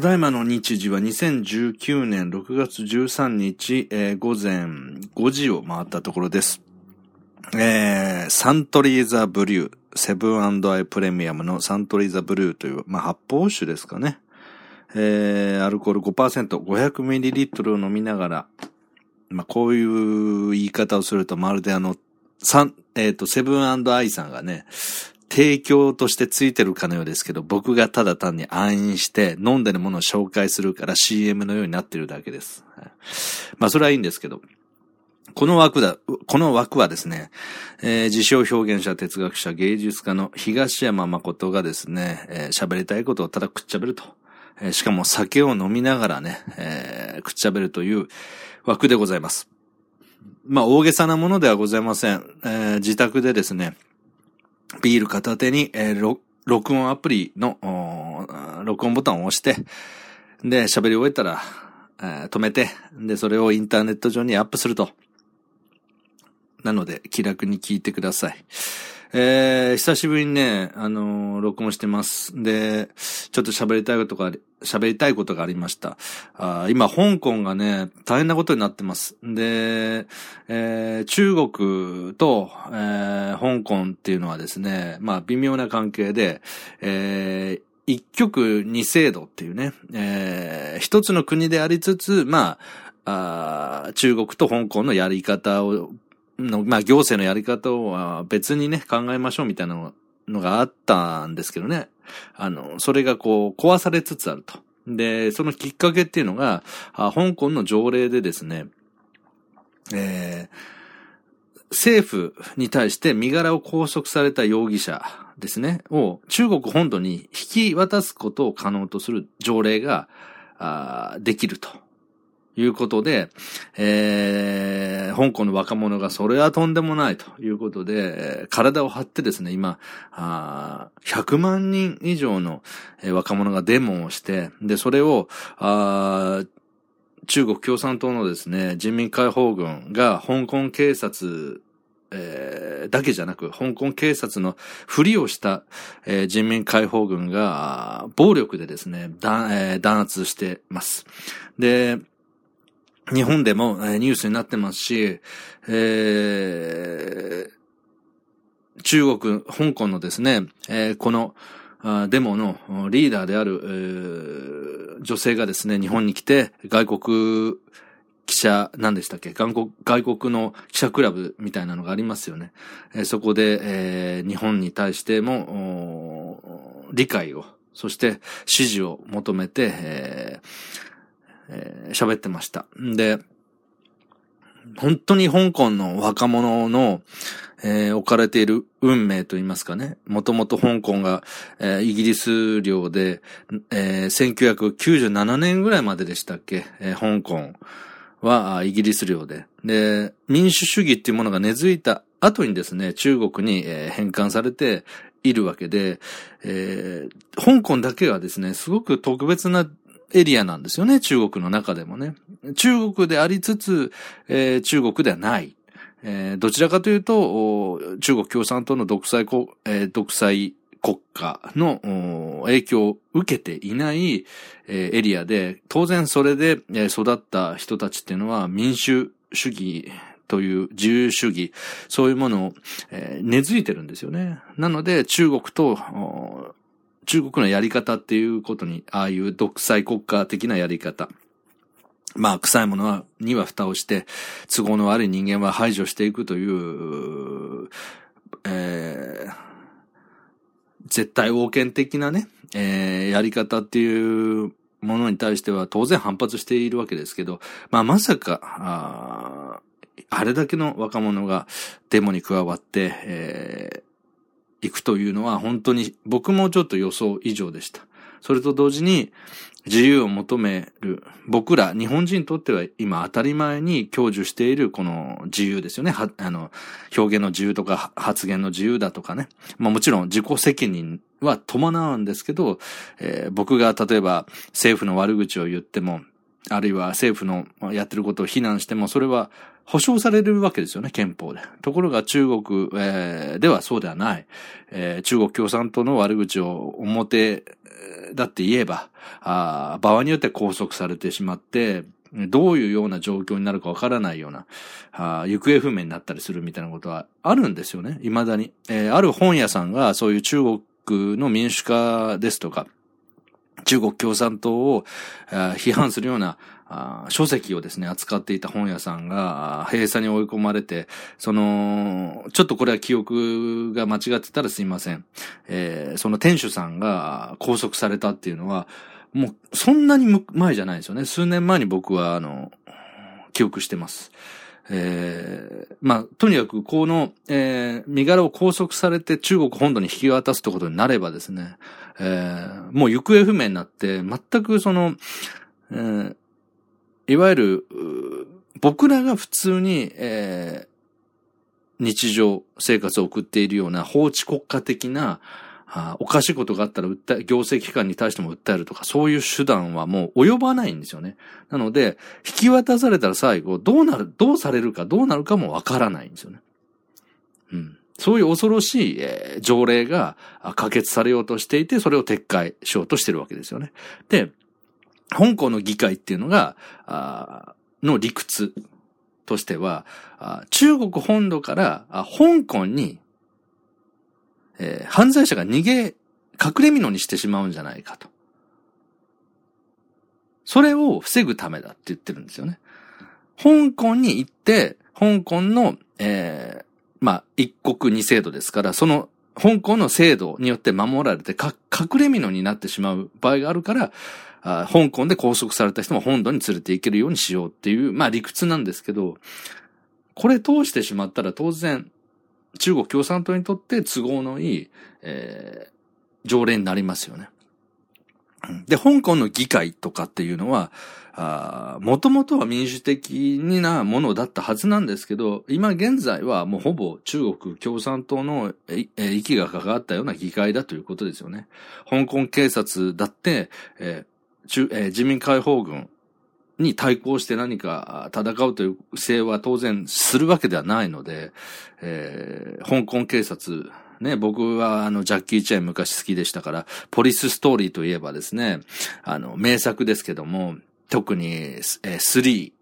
ただいまの日時は2019年6月13日、えー、午前5時を回ったところです。えー、サントリーザブリュー、セブンアイプレミアムのサントリーザブリューという、まあ、発泡酒ですかね。えー、アルコール5%、500ml を飲みながら、まあ、こういう言い方をすると、まるであの、サン、えっ、ー、と、セブンアイさんがね、提供としてついてるかのようですけど、僕がただ単に暗飲して飲んでるものを紹介するから CM のようになってるだけです。まあそれはいいんですけど、この枠だ、この枠はですね、えー、自称表現者、哲学者、芸術家の東山誠がですね、えー、喋りたいことをただくっちゃべると。えー、しかも酒を飲みながらね、えー、くっちゃべるという枠でございます。まあ大げさなものではございません。えー、自宅でですね、ビール片手に、えー、録音アプリの、録音ボタンを押して、で、喋り終えたら、えー、止めて、で、それをインターネット上にアップすると。なので、気楽に聞いてください。えー、久しぶりにね、あのー、録音してます。で、ちょっと喋りたいことが、喋りたいことがありました。あ今、香港がね、大変なことになってます。で、えー、中国と、えー、香港っていうのはですね、まあ、微妙な関係で、えー、一極二制度っていうね、えー、一つの国でありつつ、まあ、あ中国と香港のやり方をの、まあ行政のやり方は別にね、考えましょうみたいなのがあったんですけどね。あの、それがこう、壊されつつあると。で、そのきっかけっていうのが、香港の条例でですね、えー、政府に対して身柄を拘束された容疑者ですね、を中国本土に引き渡すことを可能とする条例が、あできると。ということで、えー、香港の若者がそれはとんでもないということで、体を張ってですね、今、あ100万人以上の若者がデモをして、で、それを、あ中国共産党のですね、人民解放軍が香港警察えー、だけじゃなく、香港警察のふりをした、えー、人民解放軍が、暴力でですね、弾,、えー、弾圧してます。で、日本でもニュースになってますし、えー、中国、香港のですね、えー、このデモのリーダーである、えー、女性がですね、日本に来て外国記者、何でしたっけ？外国の記者クラブみたいなのがありますよね。えー、そこで、えー、日本に対しても理解を、そして支持を求めて、えーえー、喋ってました。で、本当に香港の若者の、えー、置かれている運命といいますかね。もともと香港が、えー、イギリス領で、えー、1997年ぐらいまででしたっけ、えー、香港はイギリス領で。で、民主主義っていうものが根付いた後にですね、中国に、えー、返還されているわけで、えー、香港だけはですね、すごく特別なエリアなんですよね、中国の中でもね。中国でありつつ、えー、中国ではない。えー、どちらかというと、中国共産党の独裁国、えー、独裁国家の影響を受けていない、えー、エリアで、当然それで育った人たちっていうのは民主主義という自由主義、そういうものを、えー、根付いてるんですよね。なので中国と中国のやり方っていうことに、ああいう独裁国家的なやり方。まあ、臭いものは、には蓋をして、都合の悪い人間は排除していくという、えー、絶対王権的なね、えー、やり方っていうものに対しては当然反発しているわけですけど、まあ、まさか、ああれだけの若者がデモに加わって、えー、行くというのは本当に僕もちょっと予想以上でした。それと同時に自由を求める僕ら日本人にとっては今当たり前に享受しているこの自由ですよね。あの表現の自由とか発言の自由だとかね。まあもちろん自己責任は伴うんですけど、えー、僕が例えば政府の悪口を言っても、あるいは政府のやってることを非難しても、それは保障されるわけですよね、憲法で。ところが中国、えー、ではそうではない。えー、中国共産党の悪口を表だって言えば、あ場合によって拘束されてしまって、どういうような状況になるかわからないような、あ行方不明になったりするみたいなことはあるんですよね、未だに。えー、ある本屋さんがそういう中国の民主化ですとか、中国共産党を批判するような書籍をですね、扱っていた本屋さんが閉鎖に追い込まれて、その、ちょっとこれは記憶が間違ってたらすいません。えー、その店主さんが拘束されたっていうのは、もうそんなに前じゃないですよね。数年前に僕は、あの、記憶してます。えー、まあ、とにかく、この、えー、身柄を拘束されて中国本土に引き渡すってことになればですね、えー、もう行方不明になって、全くその、えー、いわゆる、僕らが普通に、えー、日常生活を送っているような法治国家的な、あおかしいことがあったら訴え、行政機関に対しても訴えるとか、そういう手段はもう及ばないんですよね。なので、引き渡されたら最後、どうなる、どうされるか、どうなるかもわからないんですよね。うん。そういう恐ろしい、えー、条例が可決されようとしていて、それを撤回しようとしてるわけですよね。で、香港の議会っていうのが、あの理屈としては、中国本土から香港にえー、犯罪者が逃げ、隠れ蓑にしてしまうんじゃないかと。それを防ぐためだって言ってるんですよね。香港に行って、香港の、えー、まあ、一国二制度ですから、その、香港の制度によって守られて、か、隠れ蓑になってしまう場合があるから、あ香港で拘束された人も本土に連れて行けるようにしようっていう、まあ理屈なんですけど、これ通してしまったら当然、中国共産党にとって都合のいい、えー、条例になりますよね。で、香港の議会とかっていうのは、もともとは民主的なものだったはずなんですけど、今現在はもうほぼ中国共産党の息が関わったような議会だということですよね。香港警察だって、えー中えー、自民解放軍に対抗して何か戦うという姿勢は当然するわけではないので、えー、香港警察、ね、僕はあの、ジャッキー・チェーン昔好きでしたから、ポリスストーリーといえばですね、あの、名作ですけども、特に、えー、3、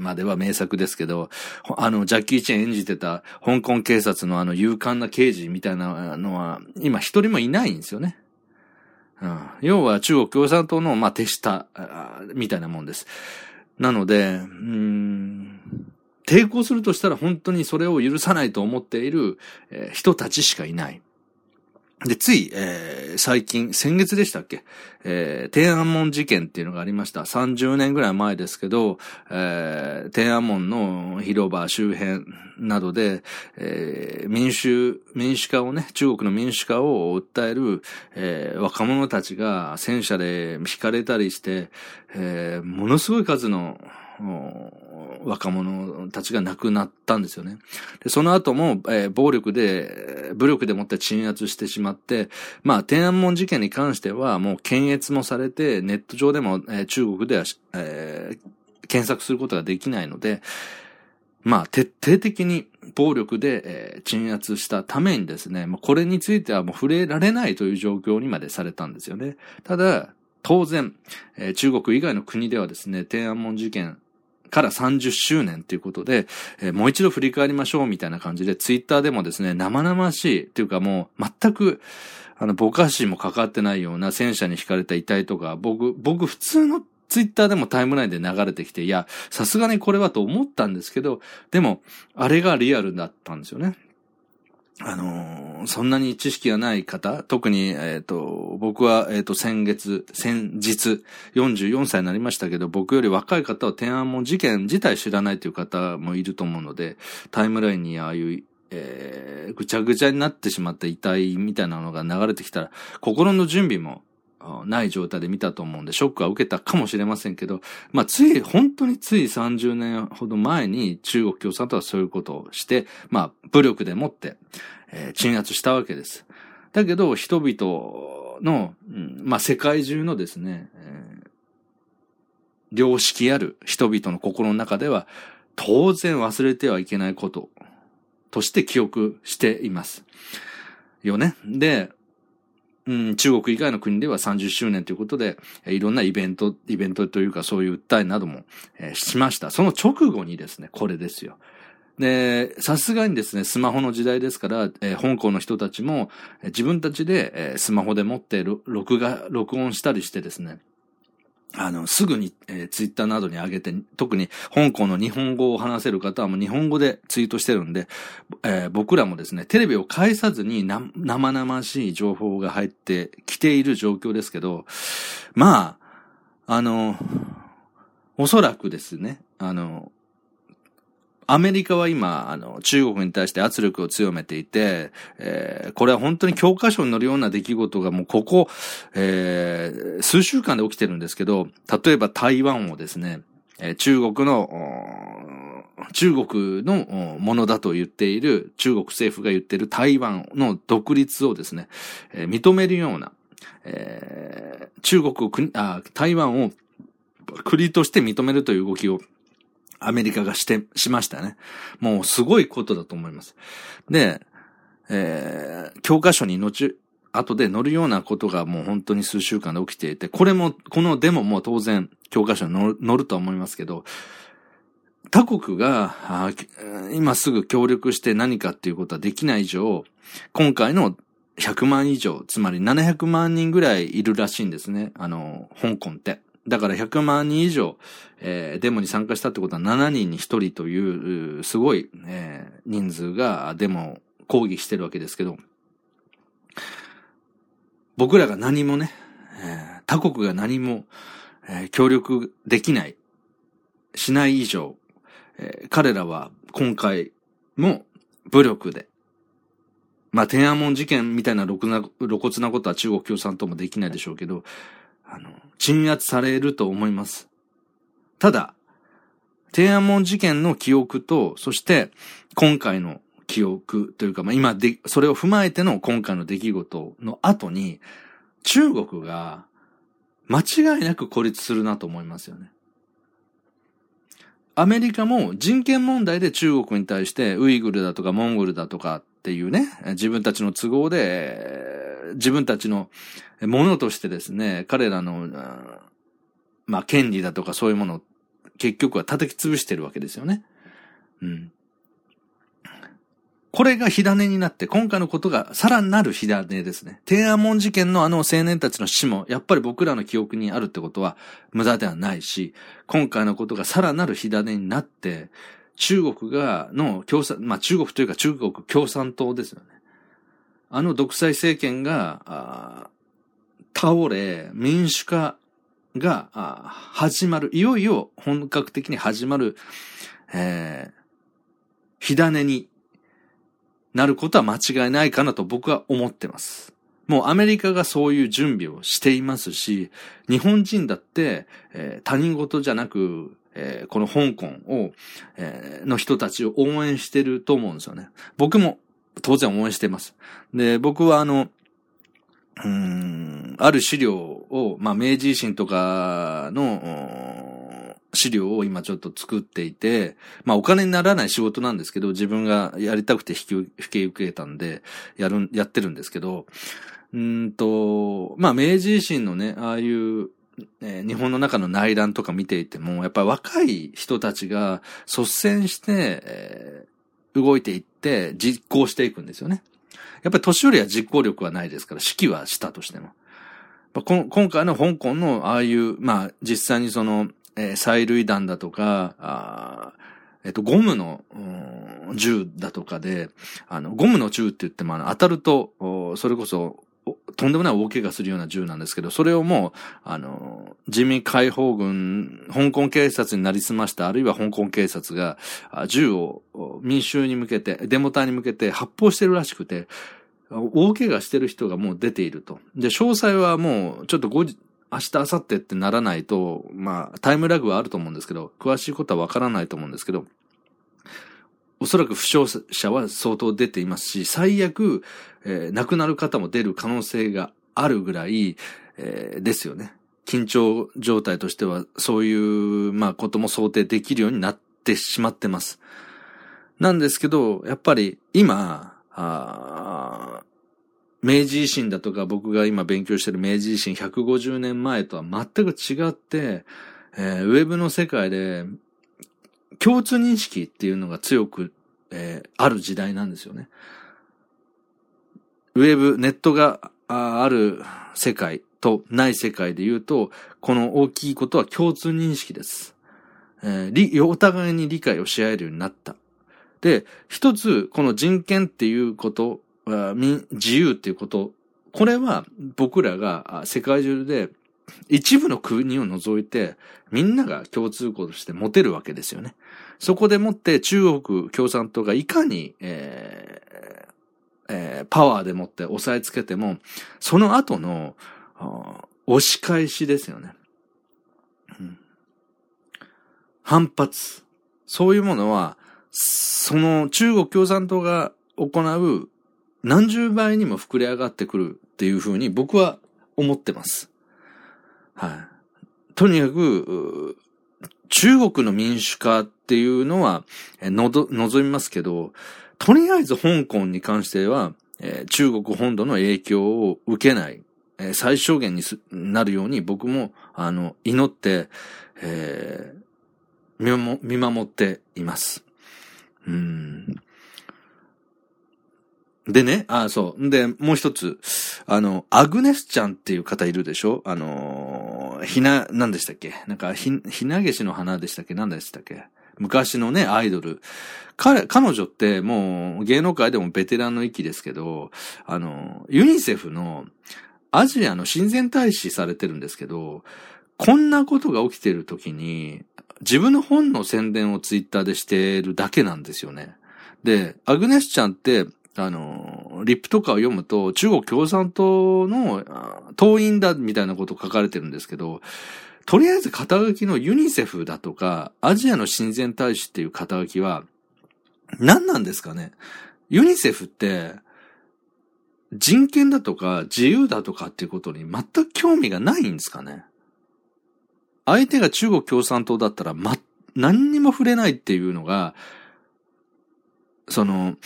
までは名作ですけど、あの、ジャッキー・チェン演じてた香港警察のあの勇敢な刑事みたいなのは、今一人もいないんですよね。要は中国共産党の、まあ、手下、みたいなもんです。なので、うん、抵抗するとしたら本当にそれを許さないと思っている、えー、人たちしかいない。で、つい、えー、最近、先月でしたっけ？えー、天安門事件っていうのがありました。30年ぐらい前ですけど、えー、天安門の広場周辺などで、えー、民主、民主化をね、中国の民主化を訴える、えー、若者たちが戦車で引かれたりして、えー、ものすごい数の、若者たちが亡くなったんですよね。でその後も、えー、暴力で、武力でもって鎮圧してしまって、まあ、天安門事件に関してはもう検閲もされて、ネット上でも、えー、中国では、えー、検索することができないので、まあ、徹底的に暴力で、えー、鎮圧したためにですね、まあ、これについてはもう触れられないという状況にまでされたんですよね。ただ、当然、えー、中国以外の国ではですね、天安門事件から30周年ということで、えー、もう一度振り返りましょうみたいな感じで、ツイッターでもですね、生々しいっていうかもう全く、あの、ぼかしもかかってないような戦車に惹かれた遺体とか、僕、僕普通のツイッターでもタイムラインで流れてきて、いや、さすがにこれはと思ったんですけど、でも、あれがリアルだったんですよね。あのー、そんなに知識がない方、特に、えっ、ー、と、僕は、えっ、ー、と、先月、先日、44歳になりましたけど、僕より若い方は天安門事件自体知らないという方もいると思うので、タイムラインにああいう、えー、ぐちゃぐちゃになってしまった遺体みたいなのが流れてきたら、心の準備もない状態で見たと思うんで、ショックは受けたかもしれませんけど、まあ、つい、本当につい30年ほど前に中国共産党はそういうことをして、まあ、武力でもって、えー、鎮圧したわけです。だけど、人々の、うん、まあ、世界中のですね、えー、良識ある人々の心の中では、当然忘れてはいけないこととして記憶しています。よね。で、うん、中国以外の国では30周年ということで、いろんなイベント、イベントというかそういう訴えなども、えー、しました。その直後にですね、これですよ。で、さすがにですね、スマホの時代ですから、えー、香港の人たちも、え、自分たちで、えー、スマホで持って録画、録音したりしてですね、あの、すぐに、えー、ツイッターなどに上げて、特に香港の日本語を話せる方はもう日本語でツイートしてるんで、えー、僕らもですね、テレビを返さずに生々しい情報が入ってきている状況ですけど、まあ、あの、おそらくですね、あの、アメリカは今、あの、中国に対して圧力を強めていて、えー、これは本当に教科書に載るような出来事がもうここ、えー、数週間で起きてるんですけど、例えば台湾をですね、えー、中国の、中国のものだと言っている、中国政府が言っている台湾の独立をですね、えー、認めるような、えー、中国を国あ、台湾を国として認めるという動きをアメリカがして、しましたね。もうすごいことだと思います。で、えー、教科書に後、後で載るようなことがもう本当に数週間で起きていて、これも、このデモも当然教科書に載ると思いますけど、他国が今すぐ協力して何かっていうことはできない以上、今回の100万以上、つまり700万人ぐらいいるらしいんですね。あの、香港って。だから100万人以上、えー、デモに参加したってことは7人に1人という、すごい、えー、人数がデモを抗議してるわけですけど、僕らが何もね、えー、他国が何も、えー、協力できない、しない以上、えー、彼らは今回も武力で、まあ、天安門事件みたいな露骨な露骨なことは中国共産党もできないでしょうけど、あの、鎮圧されると思います。ただ、天安門事件の記憶と、そして今回の記憶というか、まあ、今で、それを踏まえての今回の出来事の後に、中国が間違いなく孤立するなと思いますよね。アメリカも人権問題で中国に対してウイグルだとかモンゴルだとかっていうね、自分たちの都合で、自分たちのものとしてですね、彼らの、まあ、権利だとかそういうものを結局は叩き潰してるわけですよね。うん。これが火種になって、今回のことがさらなる火種ですね。天安門事件のあの青年たちの死も、やっぱり僕らの記憶にあるってことは無駄ではないし、今回のことがさらなる火種になって、中国が、の共産、まあ中国というか中国共産党ですよね。あの独裁政権が、倒れ、民主化が始まる、いよいよ本格的に始まる、えー、火種になることは間違いないかなと僕は思ってます。もうアメリカがそういう準備をしていますし、日本人だって、えー、他人事じゃなく、えー、この香港を、えー、の人たちを応援してると思うんですよね。僕も当然応援してます。で、僕はあの、うん、ある資料を、まあ、明治維新とかの資料を今ちょっと作っていて、まあ、お金にならない仕事なんですけど、自分がやりたくて引き受け受けたんで、やる、やってるんですけど、うんと、まあ、明治維新のね、ああいう、えー、日本の中の内乱とか見ていても、やっぱり若い人たちが率先して、えー、動いていって実行していくんですよね。やっぱり年寄りは実行力はないですから、指揮はしたとしても。今回の香港のああいう、まあ実際にその、えー、催涙弾だとか、あえっ、と、ゴムの、銃だとかで、あの、ゴムの銃って言っても、あの、当たると、それこそ、とんでもない大怪我するような銃なんですけど、それをもう、あの、人民解放軍、香港警察になりすました、あるいは香港警察が、銃を民衆に向けて、デモ隊に向けて発砲してるらしくて、大怪我してる人がもう出ていると。で、詳細はもう、ちょっと後日、明日、明後日ってならないと、まあ、タイムラグはあると思うんですけど、詳しいことはわからないと思うんですけど、おそらく負傷者は相当出ていますし、最悪、えー、亡くなる方も出る可能性があるぐらい、えー、ですよね。緊張状態としては、そういう、まあ、ことも想定できるようになってしまってます。なんですけど、やっぱり今、明治維新だとか僕が今勉強してる明治維新150年前とは全く違って、えー、ウェブの世界で共通認識っていうのが強く、えー、ある時代なんですよね。ウェブ、ネットがある世界とない世界で言うと、この大きいことは共通認識です。えー、お互いに理解をし合えるようになった。で、一つ、この人権っていうこと、自由っていうこと、これは僕らが世界中で一部の国を除いてみんなが共通項として持てるわけですよね。そこでもって中国共産党がいかに、えーえー、パワーでもって押さえつけても、その後の押し返しですよね。うん、反発。そういうものは、その中国共産党が行う何十倍にも膨れ上がってくるっていうふうに僕は思ってます。はい。とにかく、中国の民主化っていうのは、のど、望みますけど、とりあえず香港に関しては、えー、中国本土の影響を受けない、えー、最小限になるように僕も、あの、祈って、えー、見守っています。うん。でね、あ、そう。で、もう一つ、あの、アグネスちゃんっていう方いるでしょ？あの、ひな、何でしたっけ？なんか、ひ、ひなげしの花でしたっけ？何でしたっけ？昔のね、アイドル。彼、彼女ってもう芸能界でもベテランの域ですけど、あの、ユニセフのアジアの親善大使されてるんですけど、こんなことが起きてる時に、自分の本の宣伝をツイッターでしてるだけなんですよね。で、アグネスちゃんって、あの、リップとかを読むと、中国共産党の党員だみたいなこと書かれてるんですけど、とりあえず肩書きのユニセフだとか、アジアの親善大使っていう肩書きは、何なんですかね？ユニセフって、人権だとか自由だとかっていうことに全く興味がないんですかね？相手が中国共産党だったら、ま、何にも触れないっていうのが、その、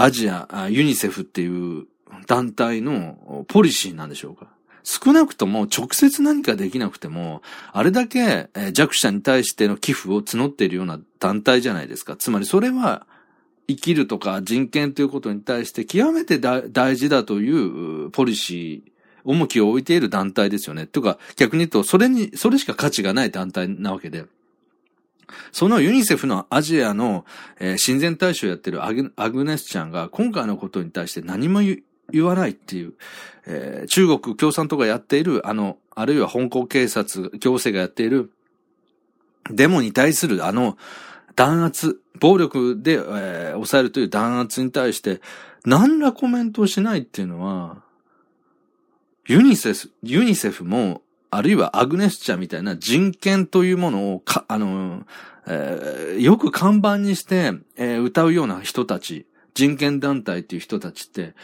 アジア、ユニセフっていう団体のポリシーなんでしょうか少なくとも直接何かできなくても、あれだけ弱者に対しての寄付を募っているような団体じゃないですか。つまりそれは生きるとか人権ということに対して極めて大事だというポリシー、重きを置いている団体ですよね。とか逆に言うと、それに、それしか価値がない団体なわけで。そのユニセフのアジアの、えー、親善大使をやってるアグアグネスちゃんが今回のことに対して何も言わないっていう、えー、中国共産党がやっている、あの、あるいは香港警察、行政がやっている、デモに対するあの、弾圧、暴力で、えー、抑えるという弾圧に対して、何らコメントをしないっていうのは、ユニセフ、ユニセフも、あるいはアグネスチャみたいな人権というものをか、あの、えー、よく看板にして、えー、歌うような人たち、人権団体っていう人たちって、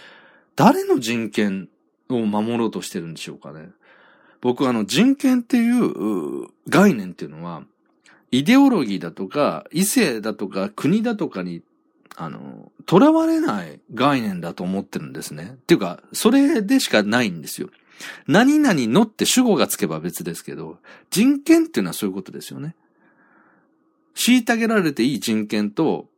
誰の人権を守ろうとしてるんでしょうかね。僕はあの人権っていう概念っていうのは、イデオロギーだとか、異性だとか、国だとかに、あの、囚われない概念だと思ってるんですね。っていうか、それでしかないんですよ。何々のって主語がつけば別ですけど、人権っていうのはそういうことですよね。虐げられていい人権と、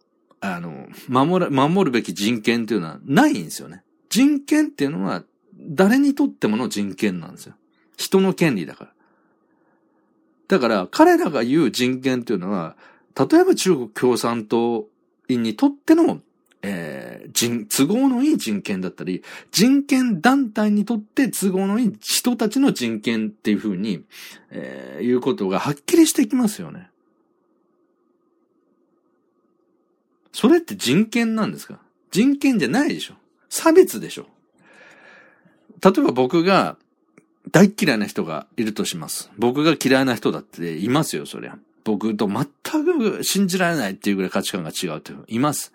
あの、守ら、守るべき人権っていうのはないんですよね。人権っていうのは誰にとってもの人権なんですよ。人の権利だから。だから彼らが言う人権っていうのは、例えば中国共産党員にとっての、えー、人、都合のいい人権だったり、人権団体にとって都合のいい人たちの人権っていうふうに、えー、いうことがはっきりしてきますよね。それって人権なんですか？人権じゃないでしょ差別でしょ。例えば僕が大嫌いな人がいるとします。僕が嫌いな人だっていますよ、そりゃ。僕と全く信じられないっていうぐらい価値観が違うっています。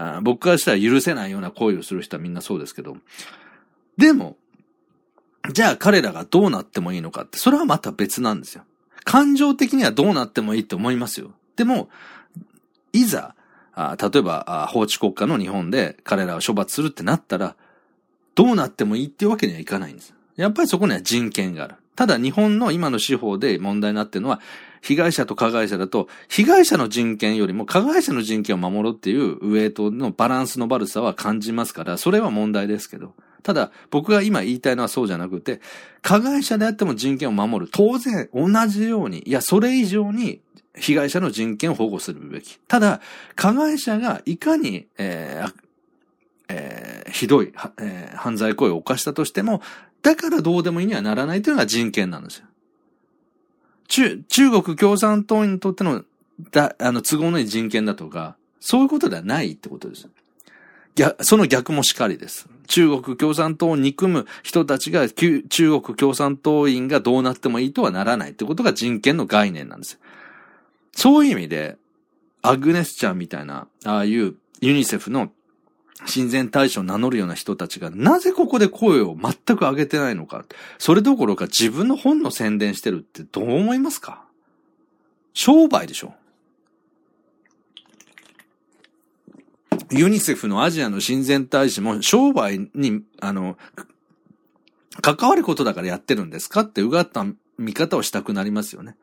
あ僕からしたら許せないような行為をする人はみんなそうですけど。でも、じゃあ彼らがどうなってもいいのかって、それはまた別なんですよ。感情的にはどうなってもいいって思いますよ。でも、いざ、あ例えばあ、法治国家の日本で彼らを処罰するってなったら、どうなってもいいっていうわけにはいかないんです。やっぱりそこには人権がある。ただ日本の今の司法で問題になっているのは、被害者と加害者だと、被害者の人権よりも加害者の人権を守ろうっていうウェイトのバランスの悪さは感じますから、それは問題ですけど。ただ、僕が今言いたいのはそうじゃなくて、加害者であっても人権を守る。当然、同じように、いや、それ以上に被害者の人権を保護するべき。ただ、加害者がいかに、えーえー、ひどい、えー、犯罪行為を犯したとしても、だからどうでもいいにはならないというのが人権なんですよ。中、中国共産党員にとっての、だ、あの、都合のいい人権だとか、そういうことではないってことです。逆、その逆もしかりです。中国共産党を憎む人たちが、中国共産党員がどうなってもいいとはならないってことが人権の概念なんです。そういう意味で、アグネスちゃんみたいな、ああいうユニセフの親善大使を名乗るような人たちが、なぜここで声を全く上げてないのか。それどころか自分の本の宣伝してるってどう思いますか？商売でしょユニセフのアジアの親善大使も商売に、あの、関わることだからやってるんですかってうがった見方をしたくなりますよね。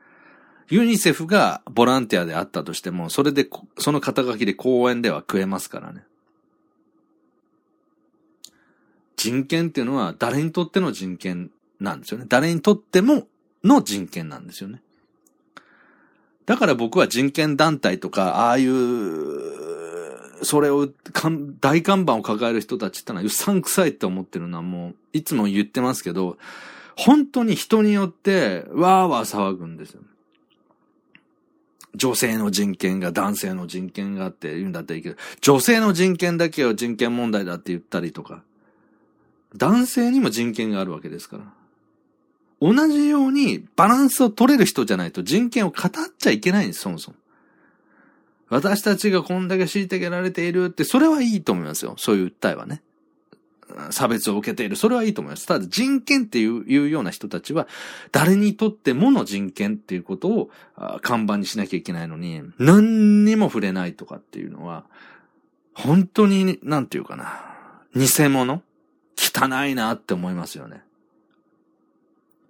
ユニセフがボランティアであったとしても、それで、その肩書きで公園では食えますからね。人権っていうのは誰にとっての人権なんですよね。誰にとってもの人権なんですよね。だから僕は人権団体とか、ああいう、それを、大看板を抱える人たちってのはうさんくさいって思ってるのはもう、いつも言ってますけど、本当に人によって、わーわー騒ぐんですよ。女性の人権が男性の人権があって言うんだったらいいけど、女性の人権だけを人権問題だって言ったりとか、男性にも人権があるわけですから。同じようにバランスを取れる人じゃないと人権を語っちゃいけないんです、そもそも。私たちがこんだけ虐げられているって、それはいいと思いますよ。そういう訴えはね。差別を受けている。それはいいと思います。ただ人権っていういうような人たちは、誰にとってもの人権っていうことを看板にしなきゃいけないのに、何にも触れないとかっていうのは、本当に、なんていうかな。偽物汚いなって思いますよね。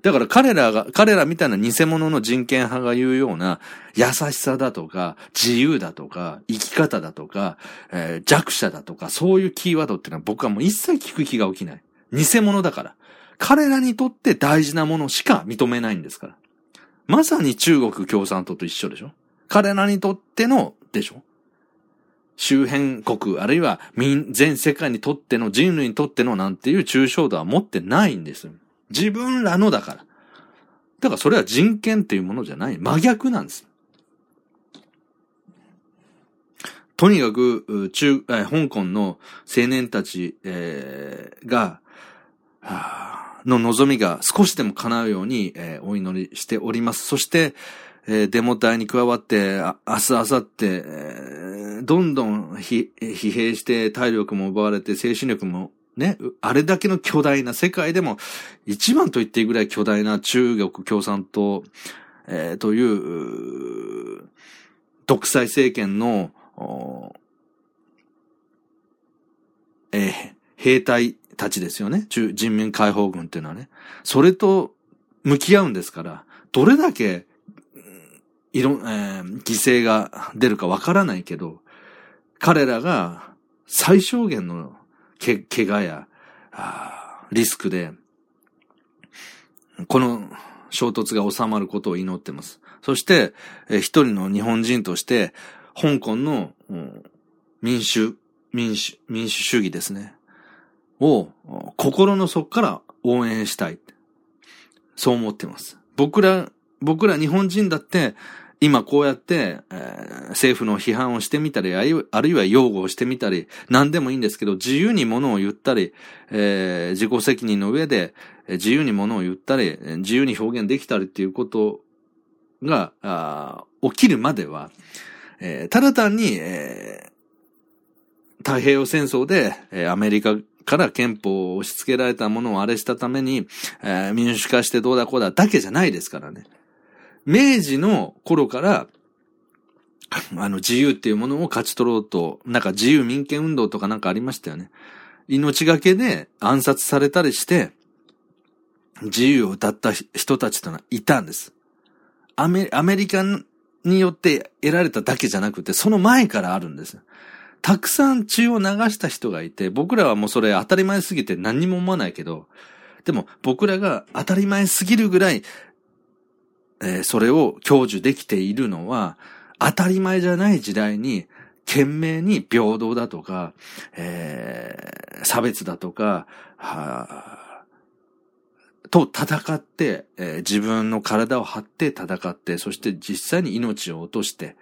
だから彼らが、彼らみたいな偽物の人権派が言うような優しさだとか、自由だとか、生き方だとか、えー、弱者だとか、そういうキーワードってのは僕はもう一切聞く気が起きない。偽物だから。彼らにとって大事なものしか認めないんですから。まさに中国共産党と一緒でしょ彼らにとっての、でしょ周辺国、あるいは、全世界にとっての人類にとってのなんていう抽象度は持ってないんです。自分らのだから。だからそれは人権っていうものじゃない。真逆なんです。とにかく、中、香港の青年たち、えー、が、の望みが少しでも叶うように、えー、お祈りしております。そして、えー、デモ隊に加わって、明日、明後日、どんどん疲弊して体力も奪われて精神力もね、あれだけの巨大な、世界でも一番と言っていいぐらい巨大な中国共産党、えー、という、独裁政権の、えー、兵隊たちですよね。中人民解放軍っていうのはね。それと向き合うんですから、どれだけ、いろ、えー、犠牲が出るかわからないけど、彼らが最小限のけ、怪我や、リスクで、この衝突が収まることを祈ってます。そして、え一人の日本人として、香港の、民主、民主、民主主義ですね。を、心の底から応援したい。そう思ってます。僕ら、僕ら日本人だって、今こうやって、えー、政府の批判をしてみたり、あるいは擁護をしてみたり、何でもいいんですけど、自由に物を言ったり、えー、自己責任の上で、自由に物を言ったり、自由に表現できたりっていうことが、起きるまでは、えー、ただ単に、えー、太平洋戦争で、えー、アメリカから憲法を押し付けられたものをあれしたために、えー、民主化してどうだこうだだけじゃないですからね。明治の頃からあの、自由っていうものを勝ち取ろうと、なんか自由民権運動とかなんかありましたよね。命がけで暗殺されたりして、自由を歌った人たちというのはいたんです。アメアメリカによって得られただけじゃなくて、その前からあるんです。たくさん血を流した人がいて、僕らはもうそれ当たり前すぎて何にも思わないけど、でも僕らが当たり前すぎるぐらい、えー、それを享受できているのは、当たり前じゃない時代に、懸命に平等だとか、えー、差別だとか、はと戦って、えー、自分の体を張って戦って、そして実際に命を落として、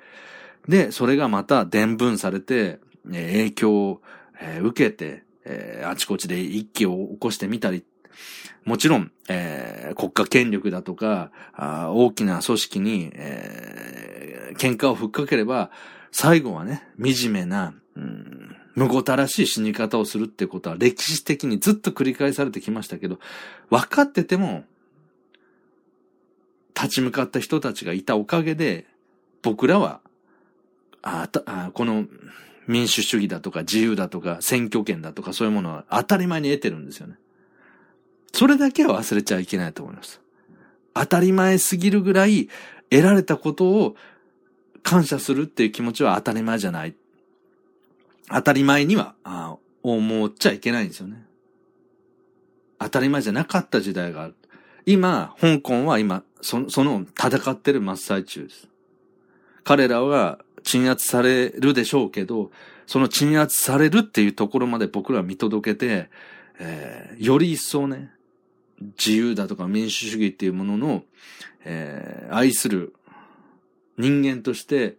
で、それがまた伝聞されて、えー、影響を、えー、受けて、えー、あちこちで一気を起こしてみたり、もちろん、えー、国家権力だとか、あ大きな組織に、えー、喧嘩をふっかければ、最後はね、惨めな、うん、無ごたらしい死に方をするってことは歴史的にずっと繰り返されてきましたけど、分かってても、立ち向かった人たちがいたおかげで、僕らは、あたあこの民主主義だとか自由だとか選挙権だとかそういうものは当たり前に得てるんですよね。それだけは忘れちゃいけないと思います。当たり前すぎるぐらい得られたことを感謝するっていう気持ちは当たり前じゃない。当たり前には、思っちゃいけないんですよね。当たり前じゃなかった時代がある。今、香港は今、そその戦ってる真っ最中です。彼らは鎮圧されるでしょうけど、その鎮圧されるっていうところまで僕らは見届けて、えー、より一層ね、自由だとか民主主義っていうものの、えー、愛する人間として、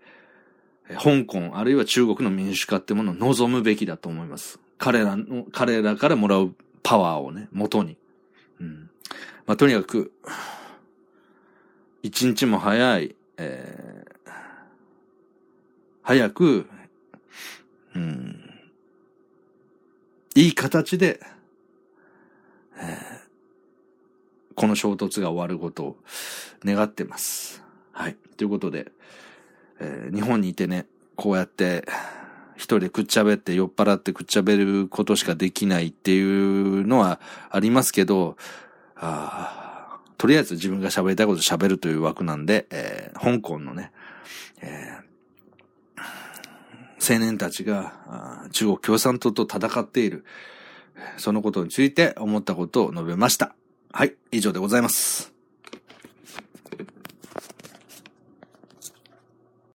香港あるいは中国の民主化ってものを望むべきだと思います。彼らの、彼らからもらうパワーをね、元に。うん。まあ、とにかく、一日も早い、えー、早く、うん、いい形で、えー、この衝突が終わることを願ってます。はい。ということで、えー、日本にいてね、こうやって、一人でくっちゃべって酔っ払ってくっちゃべることしかできないっていうのはありますけど、あとりあえず自分が喋りたいこと喋るという枠なんで、えー、香港のね、えー、青年たちが中国共産党と戦っている、そのことについて思ったことを述べました。はい、以上でございます。